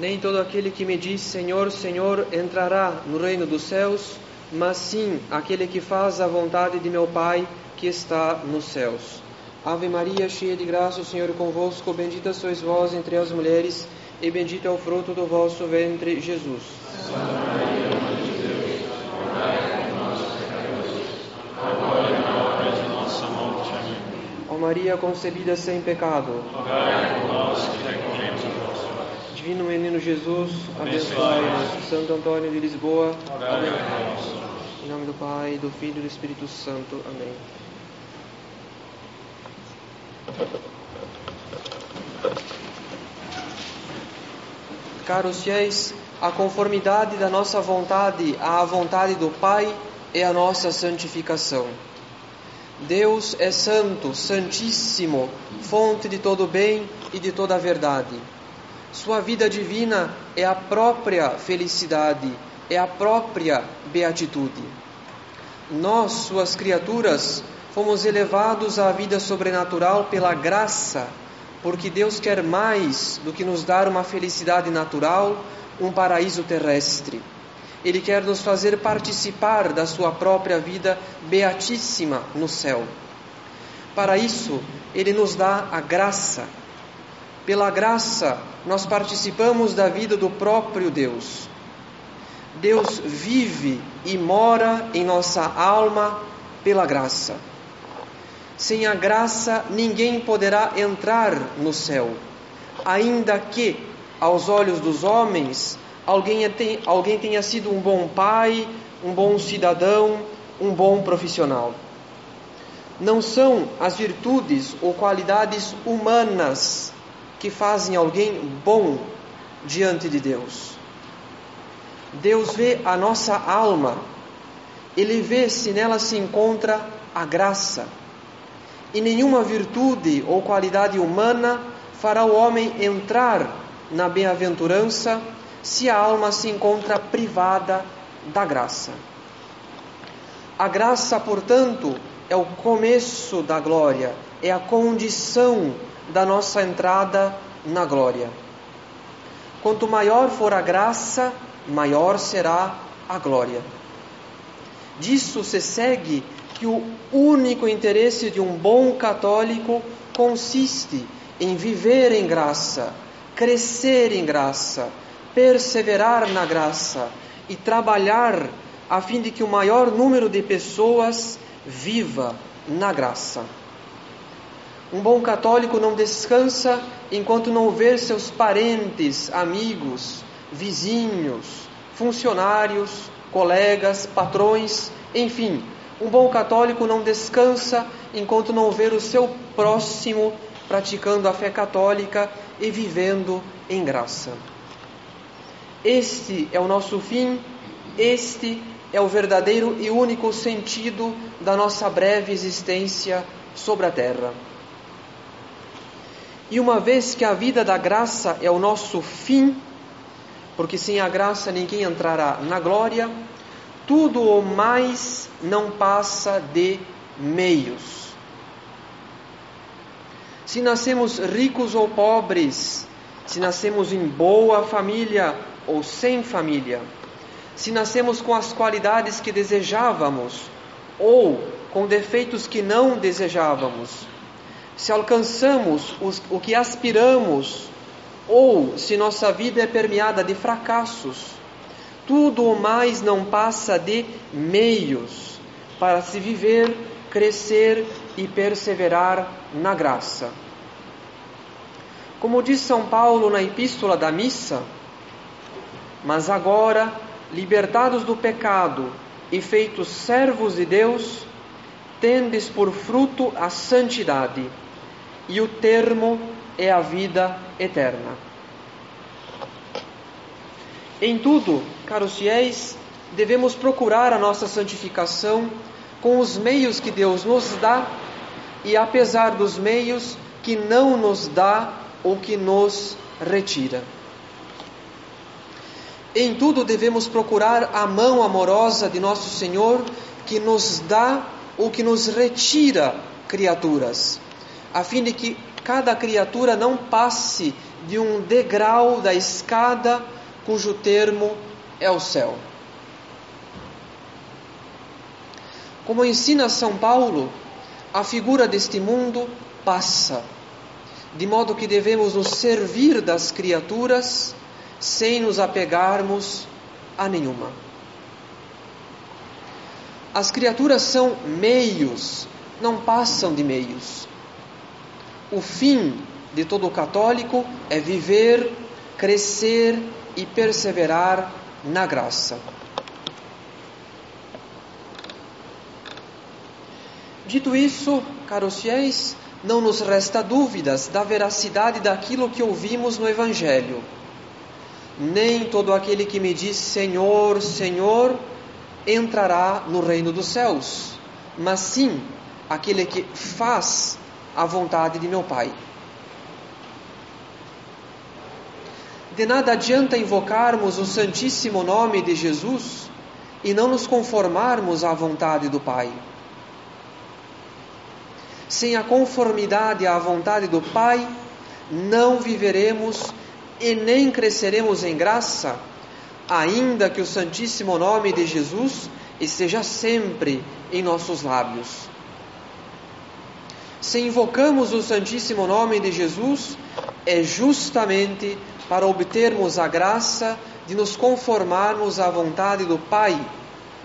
Nem todo aquele que me diz Senhor, Senhor entrará no reino dos céus, mas sim aquele que faz a vontade de meu Pai que está nos céus. Ave Maria, cheia de graça, o Senhor é convosco, bendita sois vós entre as mulheres, e bendito é o fruto do vosso ventre, Jesus. Santa Maria, Mãe de Deus, rogai por nós, pecadores, agora e na hora de nossa morte. Amém. Ó Maria concebida sem pecado, rogai por nós vós. Divino Menino Jesus, abençoai-nos. Santo Antônio de Lisboa, nós. Em nome do Pai, do Filho e do Espírito Santo. Amém. Caros fiéis, a conformidade da nossa vontade à vontade do Pai é a nossa santificação. Deus é santo, santíssimo, fonte de todo bem e de toda verdade. Sua vida divina é a própria felicidade, é a própria beatitude. Nós, suas criaturas, fomos elevados à vida sobrenatural pela graça, porque Deus quer mais do que nos dar uma felicidade natural, um paraíso terrestre. Ele quer nos fazer participar da sua própria vida beatíssima no céu. Para isso, ele nos dá a graça. Pela graça, nós participamos da vida do próprio Deus. Deus vive e mora em nossa alma pela graça. Sem a graça, ninguém poderá entrar no céu, ainda que, aos olhos dos homens, alguém, alguém tenha sido um bom pai, um bom cidadão, um bom profissional. Não são as virtudes ou qualidades humanas que fazem alguém bom diante de Deus. Deus vê a nossa alma, Ele vê se nela se encontra a graça e nenhuma virtude ou qualidade humana fará o homem entrar na bem-aventurança se a alma se encontra privada da graça. A graça, portanto, é o começo da glória, é a condição da nossa entrada na glória. Quanto maior for a graça, maior será a glória. Disso se segue que o único interesse de um bom católico consiste em viver em graça, crescer em graça, perseverar na graça e trabalhar a fim de que o maior número de pessoas viva na graça. Um bom católico não descansa enquanto não ver seus parentes, amigos, vizinhos, funcionários, colegas, patrões, enfim, um bom católico não descansa enquanto não ver o seu próximo praticando a fé católica e vivendo em graça. Este é o nosso fim, este é o verdadeiro e único sentido da nossa breve existência sobre a terra. E uma vez que a vida da graça é o nosso fim, porque sem a graça ninguém entrará na glória, tudo o mais não passa de meios. Se nascemos ricos ou pobres, se nascemos em boa família ou sem família, se nascemos com as qualidades que desejávamos ou com defeitos que não desejávamos, se alcançamos os, o que aspiramos ou se nossa vida é permeada de fracassos, tudo o mais não passa de meios para se viver, crescer e perseverar na graça. Como diz São Paulo na Epístola da Missa, mas agora, libertados do pecado e feitos servos de Deus, tendes por fruto a santidade, e o termo é a vida eterna. Em tudo, caros fiéis, devemos procurar a nossa santificação com os meios que Deus nos dá e apesar dos meios que não nos dá ou que nos retira. Em tudo devemos procurar a mão amorosa de nosso Senhor que nos dá ou que nos retira criaturas, a fim de que cada criatura não passe de um degrau da escada cujo termo é o céu. Como ensina São Paulo, a figura deste mundo passa, de modo que devemos nos servir das criaturas sem nos apegarmos a nenhuma. As criaturas são meios, não passam de meios. O fim de todo católico é viver, crescer e perseverar na graça. Dito isso, caros fiéis, não nos resta dúvidas da veracidade daquilo que ouvimos no Evangelho. Nem todo aquele que me diz Senhor, Senhor, entrará no reino dos céus, mas sim aquele que faz a vontade de meu Pai. De nada adianta invocarmos o Santíssimo Nome de Jesus e não nos conformarmos à vontade do Pai. Sem a conformidade à vontade do Pai, não viveremos e nem cresceremos em graça, ainda que o Santíssimo Nome de Jesus esteja sempre em nossos lábios. Se invocamos o Santíssimo Nome de Jesus, é justamente para obtermos a graça de nos conformarmos à vontade do Pai,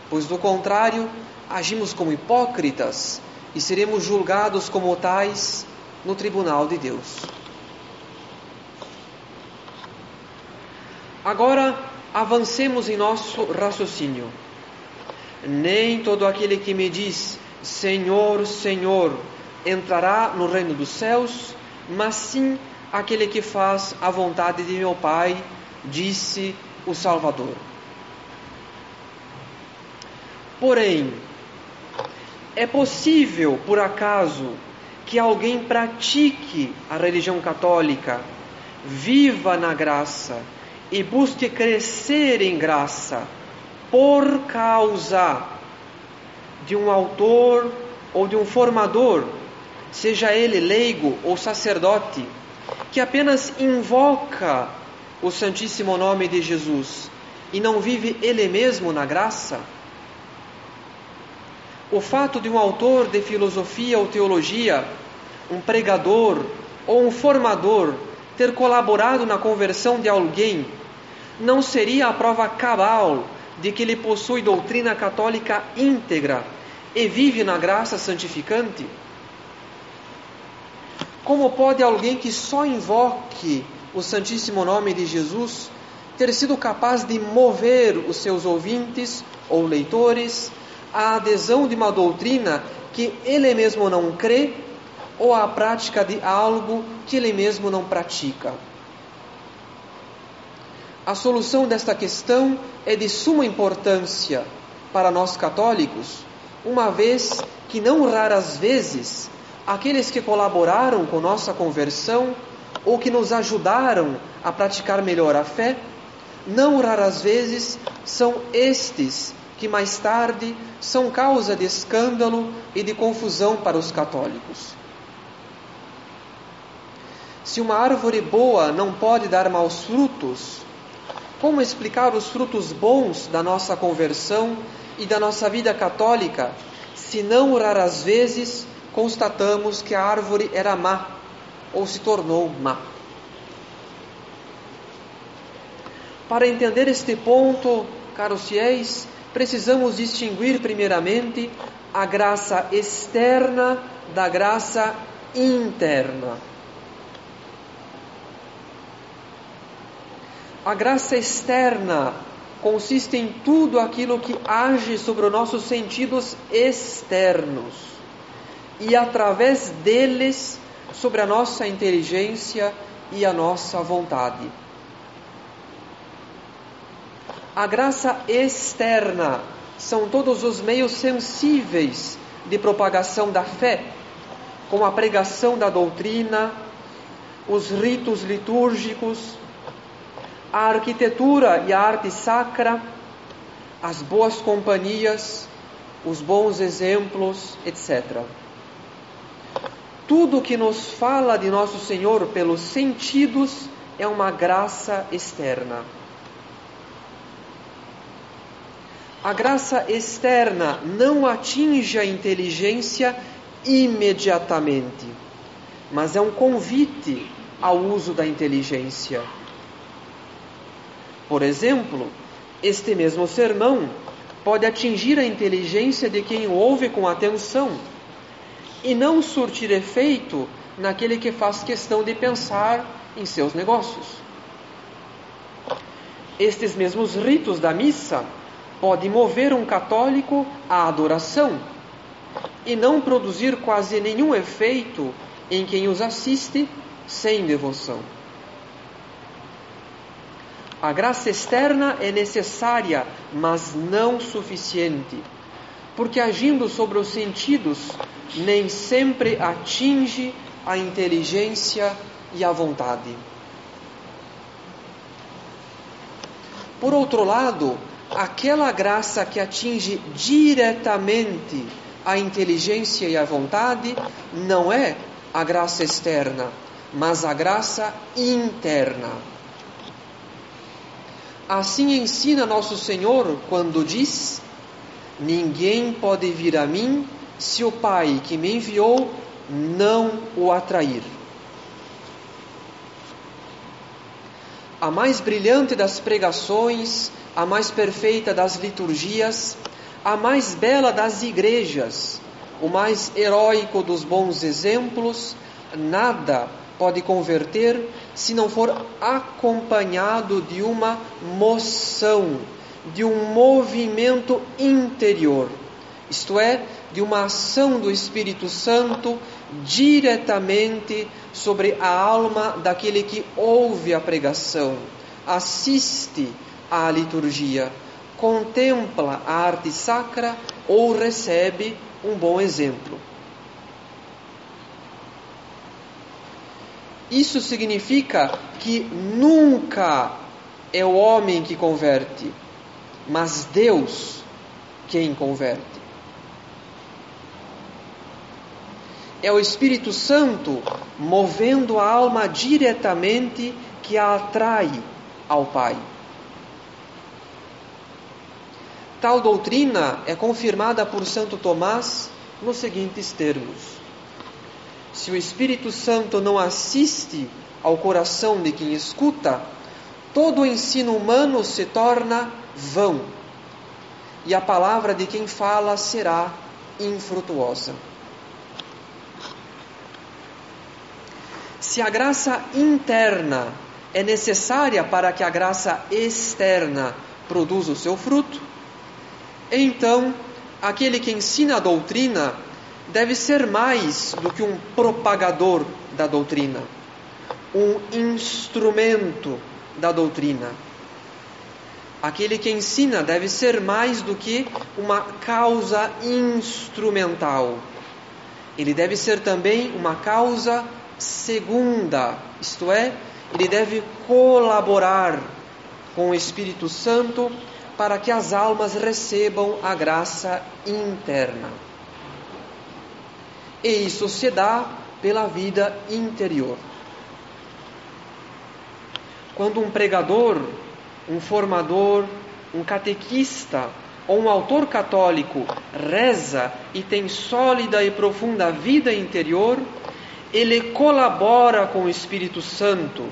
pois do contrário, agimos como hipócritas e seremos julgados como tais no tribunal de Deus. Agora avancemos em nosso raciocínio. Nem todo aquele que me diz Senhor, Senhor entrará no reino dos céus, mas sim aquele que faz a vontade de meu Pai, disse o Salvador. Porém, é possível, por acaso, que alguém pratique a religião católica, viva na graça e busque crescer em graça por causa de um autor ou de um formador, seja ele leigo ou sacerdote, que apenas invoca o Santíssimo Nome de Jesus e não vive ele mesmo na graça? O fato de um autor de filosofia ou teologia, um pregador ou um formador ter colaborado na conversão de alguém, não seria a prova cabal de que ele possui doutrina católica íntegra e vive na graça santificante? Como pode alguém que só invoque o Santíssimo Nome de Jesus ter sido capaz de mover os seus ouvintes ou leitores a adesão de uma doutrina que ele mesmo não crê ou a prática de algo que ele mesmo não pratica. A solução desta questão é de suma importância para nós católicos, uma vez que não raras vezes aqueles que colaboraram com nossa conversão ou que nos ajudaram a praticar melhor a fé, não raras vezes são estes que mais tarde são causa de escândalo e de confusão para os católicos. Se uma árvore boa não pode dar maus frutos, como explicar os frutos bons da nossa conversão e da nossa vida católica, se não raras vezes constatamos que a árvore era má ou se tornou má? Para entender este ponto, caros fiéis, precisamos distinguir primeiramente a graça externa da graça interna. A graça externa consiste em tudo aquilo que age sobre os nossos sentidos externos e através deles sobre a nossa inteligência e a nossa vontade. A graça externa são todos os meios sensíveis de propagação da fé, como a pregação da doutrina, os ritos litúrgicos, a arquitetura e a arte sacra, as boas companhias, os bons exemplos, etc. Tudo que nos fala de nosso Senhor pelos sentidos é uma graça externa. A graça externa não atinge a inteligência imediatamente, mas é um convite ao uso da inteligência. Por exemplo, este mesmo sermão pode atingir a inteligência de quem o ouve com atenção e não surtir efeito naquele que faz questão de pensar em seus negócios. Estes mesmos ritos da missa podem mover um católico à adoração e não produzir quase nenhum efeito em quem os assiste sem devoção. A graça externa é necessária, mas não suficiente, porque agindo sobre os sentidos, nem sempre atinge a inteligência e a vontade. Por outro lado, aquela graça que atinge diretamente a inteligência e a vontade não é a graça externa, mas a graça interna. Assim ensina nosso Senhor quando diz: Ninguém pode vir a mim se o Pai que me enviou não o atrair. A mais brilhante das pregações, a mais perfeita das liturgias, a mais bela das igrejas, o mais heróico dos bons exemplos, nada pode converter se não for acompanhado de uma moção, de um movimento interior, isto é, de uma ação do Espírito Santo diretamente sobre a alma daquele que ouve a pregação, assiste à liturgia, contempla a arte sacra ou recebe um bom exemplo. Isso significa que nunca é o homem que converte, mas Deus quem converte. É o Espírito Santo movendo a alma diretamente que a atrai ao Pai. Tal doutrina é confirmada por Santo Tomás nos seguintes termos: se o Espírito Santo não assiste ao coração de quem escuta, todo o ensino humano se torna vão e a palavra de quem fala será infrutuosa. Se a graça interna é necessária para que a graça externa produza o seu fruto, então aquele que ensina a doutrina deve ser mais do que um propagador da doutrina, um instrumento da doutrina. Aquele que ensina deve ser mais do que uma causa instrumental. Ele deve ser também uma causa segunda, isto é, ele deve colaborar com o Espírito Santo para que as almas recebam a graça interna. E isso se dá pela vida interior. Quando um pregador, um formador, um catequista ou um autor católico reza e tem sólida e profunda vida interior, ele colabora com o Espírito Santo,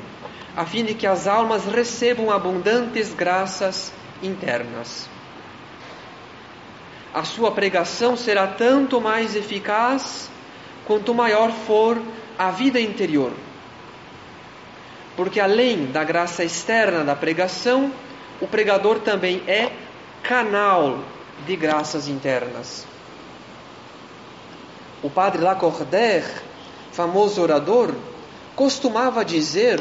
a fim de que as almas recebam abundantes graças internas. A sua pregação será tanto mais eficaz quanto maior for a vida interior. Porque além da graça externa da pregação, o pregador também é canal de graças internas. O padre Lacordaire, famoso orador, costumava dizer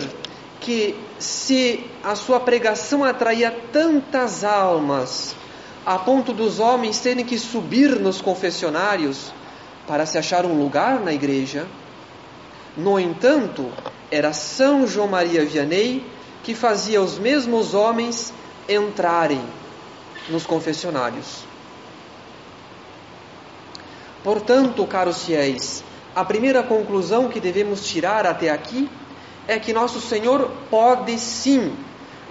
que se a sua pregação atraía tantas almas a ponto dos homens terem que subir nos confessionários para se achar um lugar na igreja. No entanto, era São João Maria Vianney que fazia os mesmos homens entrarem nos confessionários. Portanto, caros fiéis, a primeira conclusão que devemos tirar até aqui é que nosso Senhor pode sim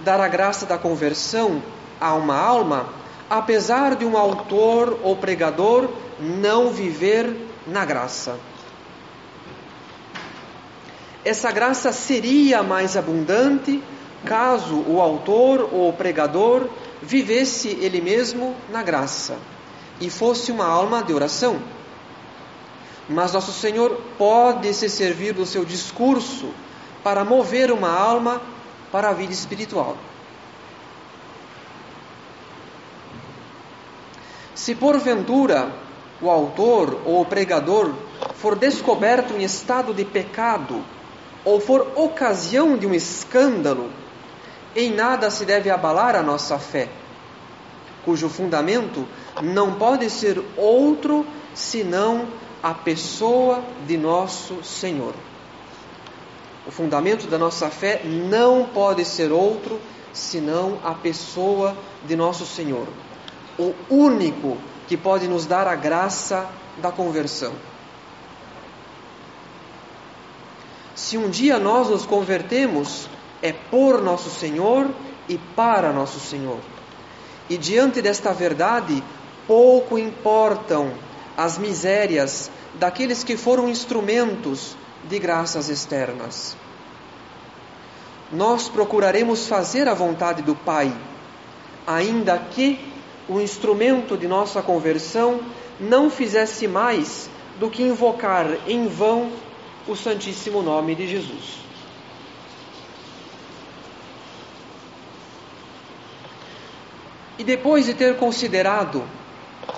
dar a graça da conversão a uma alma, apesar de um autor ou pregador não viver na graça. Essa graça seria mais abundante caso o autor ou o pregador vivesse ele mesmo na graça e fosse uma alma de oração. Mas nosso Senhor pode se servir do seu discurso para mover uma alma para a vida espiritual. Se porventura o autor ou o pregador for descoberto em estado de pecado ou for ocasião de um escândalo, em nada se deve abalar a nossa fé, cujo fundamento não pode ser outro senão a pessoa de nosso Senhor. O fundamento da nossa fé não pode ser outro senão a pessoa de nosso Senhor, o único que pode nos dar a graça da conversão. Se um dia nós nos convertemos, é por nosso Senhor e para nosso Senhor. E diante desta verdade, pouco importam as misérias daqueles que foram instrumentos de graças externas. Nós procuraremos fazer a vontade do Pai, ainda que o instrumento de nossa conversão não fizesse mais do que invocar em vão o Santíssimo Nome de Jesus. E depois de ter considerado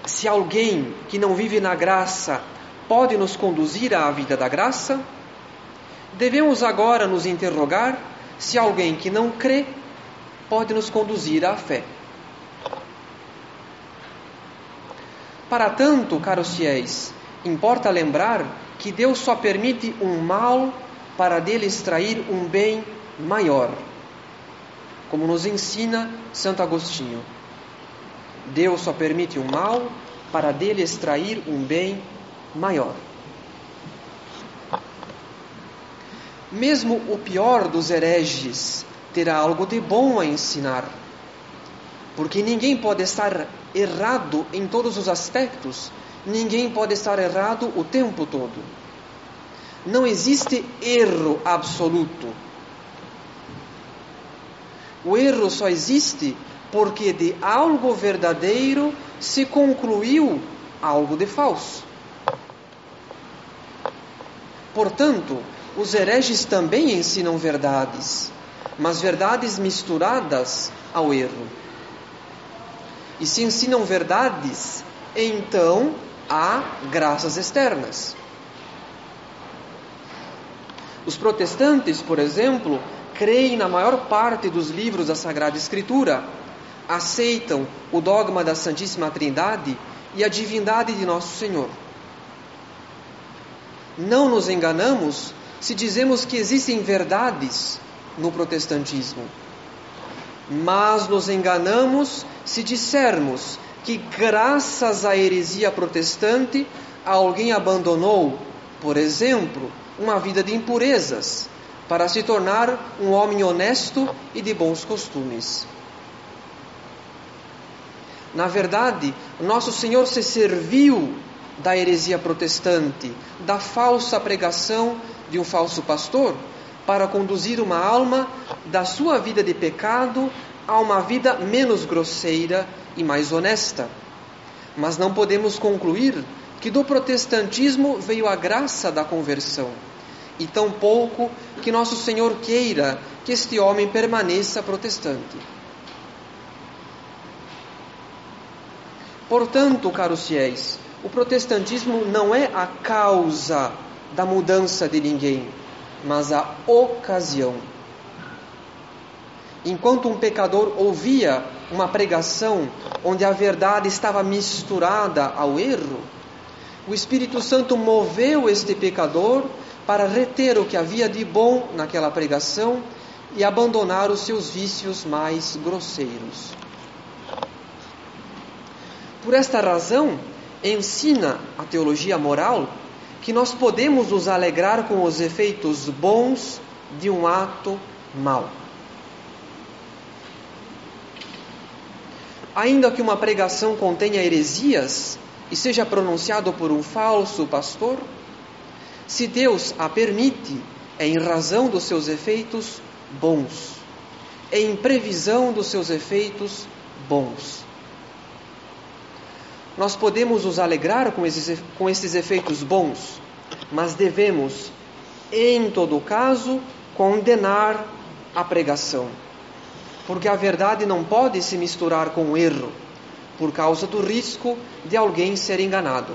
se alguém que não vive na graça pode nos conduzir à vida da graça, devemos agora nos interrogar se alguém que não crê pode nos conduzir à fé. Para tanto, caros fiéis, importa lembrar que Deus só permite um mal para dele extrair um bem maior, como nos ensina Santo Agostinho. Deus só permite um mal para dele extrair um bem maior. Mesmo o pior dos hereges terá algo de bom a ensinar, porque ninguém pode estar errado em todos os aspectos, ninguém pode estar errado o tempo todo. Não existe erro absoluto. O erro só existe porque de algo verdadeiro se concluiu algo de falso. Portanto, os hereges também ensinam verdades, mas verdades misturadas ao erro. E se ensinam verdades, então há graças externas. Os protestantes, por exemplo, creem na maior parte dos livros da Sagrada Escritura, aceitam o dogma da Santíssima Trindade e a divindade de nosso Senhor. Não nos enganamos se dizemos que existem verdades no protestantismo, mas nos enganamos se dissermos que, graças à heresia protestante, alguém abandonou, por exemplo, uma vida de impurezas para se tornar um homem honesto e de bons costumes. Na verdade, nosso Senhor se serviu da heresia protestante, da falsa pregação de um falso pastor, para conduzir uma alma da sua vida de pecado a uma vida menos grosseira e mais honesta. Mas não podemos concluir que do protestantismo veio a graça da conversão, e tampouco que nosso Senhor queira que este homem permaneça protestante. Portanto, caros fiéis, o protestantismo não é a causa da mudança de ninguém, mas a ocasião. Enquanto um pecador ouvia uma pregação onde a verdade estava misturada ao erro, o Espírito Santo moveu este pecador para reter o que havia de bom naquela pregação e abandonar os seus vícios mais grosseiros. Por esta razão, ensina a teologia moral que nós podemos nos alegrar com os efeitos bons de um ato mau. Ainda que uma pregação contenha heresias e seja pronunciado por um falso pastor, se Deus a permite, é em razão dos seus efeitos bons, é em previsão dos seus efeitos bons. Nós podemos nos alegrar com esses, com esses efeitos bons, mas devemos, em todo caso, condenar a pregação. Porque a verdade não pode se misturar com o erro, por causa do risco de alguém ser enganado.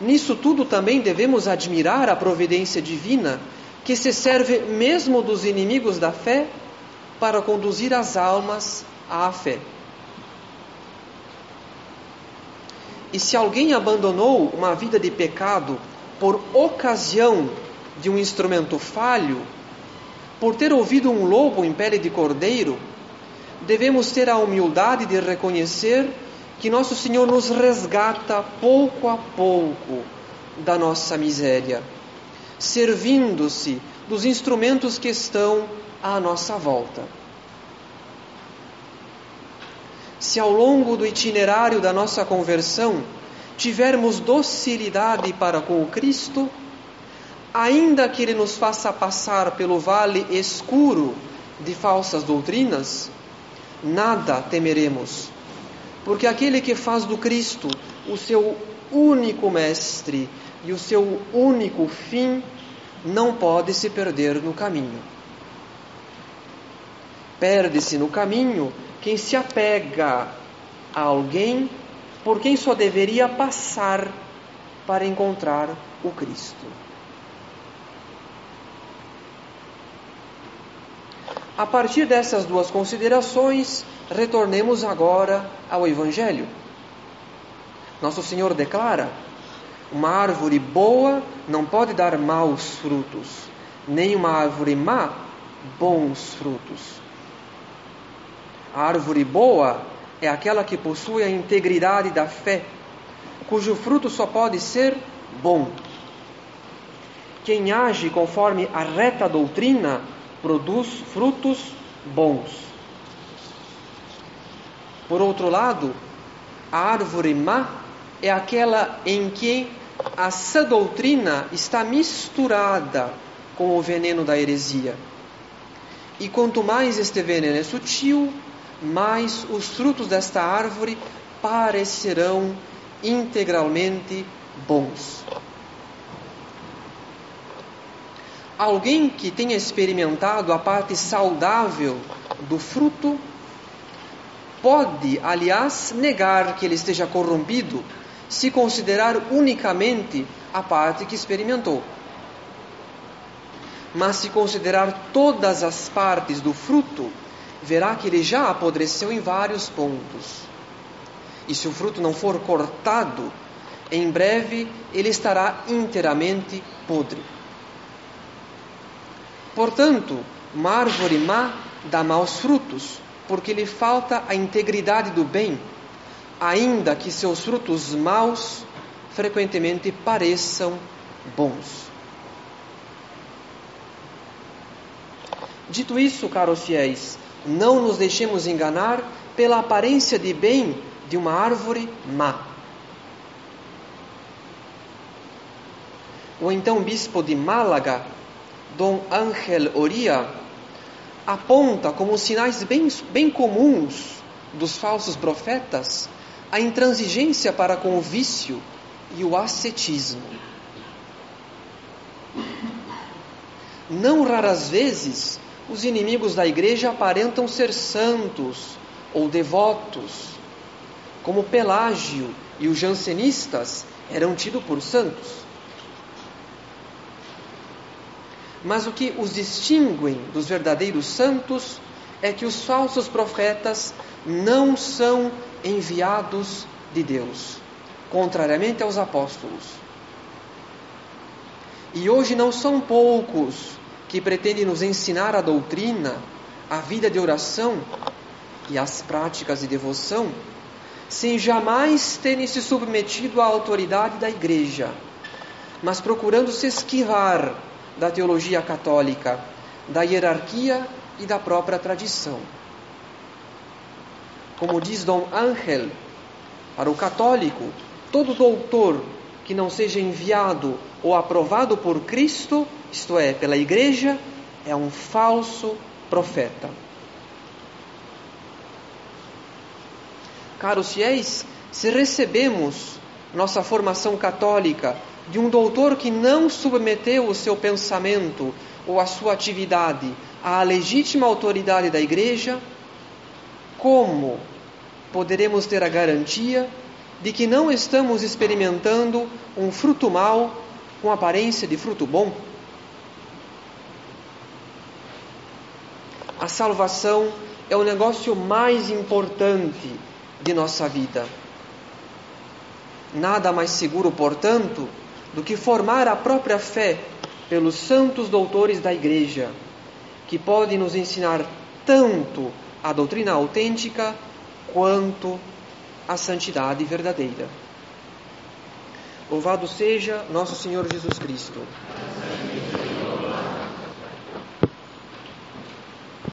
Nisso tudo também devemos admirar a providência divina, que se serve mesmo dos inimigos da fé para conduzir as almas à fé. E se alguém abandonou uma vida de pecado por ocasião de um instrumento falho, por ter ouvido um lobo em pele de cordeiro, devemos ter a humildade de reconhecer que nosso Senhor nos resgata pouco a pouco da nossa miséria, servindo-se dos instrumentos que estão à nossa volta. Se ao longo do itinerário da nossa conversão tivermos docilidade para com o Cristo, ainda que Ele nos faça passar pelo vale escuro de falsas doutrinas, nada temeremos, porque aquele que faz do Cristo o seu único mestre e o seu único fim não pode se perder no caminho. Perde-se no caminho quem se apega a alguém por quem só deveria passar para encontrar o Cristo. A partir dessas duas considerações, retornemos agora ao Evangelho. Nosso Senhor declara: uma árvore boa não pode dar maus frutos, nem uma árvore má bons frutos. A árvore boa é aquela que possui a integridade da fé, cujo fruto só pode ser bom. Quem age conforme a reta doutrina produz frutos bons. Por outro lado, a árvore má é aquela em que a sã doutrina está misturada com o veneno da heresia. E quanto mais este veneno é sutil, mais os frutos desta árvore parecerão integralmente bons. Alguém que tenha experimentado a parte saudável do fruto pode, aliás, negar que ele esteja corrompido se considerar unicamente a parte que experimentou. Mas se considerar todas as partes do fruto, verá que ele já apodreceu em vários pontos. E se o fruto não for cortado, em breve ele estará inteiramente podre. Portanto, uma árvore má dá maus frutos, porque lhe falta a integridade do bem, ainda que seus frutos maus frequentemente pareçam bons. Dito isso, caros fiéis, não nos deixemos enganar pela aparência de bem de uma árvore má. O então bispo de Málaga, Dom Ángel Oria, aponta como sinais bem, bem comuns dos falsos profetas a intransigência para com o vício e o ascetismo. Não raras vezes os inimigos da igreja aparentam ser santos ou devotos, como Pelágio e os jansenistas eram tidos por santos. Mas o que os distinguem dos verdadeiros santos é que os falsos profetas não são enviados de Deus, contrariamente aos apóstolos. E hoje não são poucos que pretende nos ensinar a doutrina, a vida de oração e as práticas de devoção, sem jamais terem se submetido à autoridade da igreja, mas procurando se esquivar da teologia católica, da hierarquia e da própria tradição. Como diz Dom Ángel, para o católico, todo doutor que não seja enviado ou aprovado por Cristo, isto é, pela Igreja, é um falso profeta. Caros fiéis, se recebemos nossa formação católica de um doutor que não submeteu o seu pensamento ou a sua atividade à legítima autoridade da Igreja, como poderemos ter a garantia de que não estamos experimentando um fruto mau com aparência de fruto bom? A salvação é o negócio mais importante de nossa vida. Nada mais seguro, portanto, do que formar a própria fé pelos santos doutores da Igreja, que podem nos ensinar tanto a doutrina autêntica quanto a santidade verdadeira. Louvado seja nosso Senhor Jesus Cristo.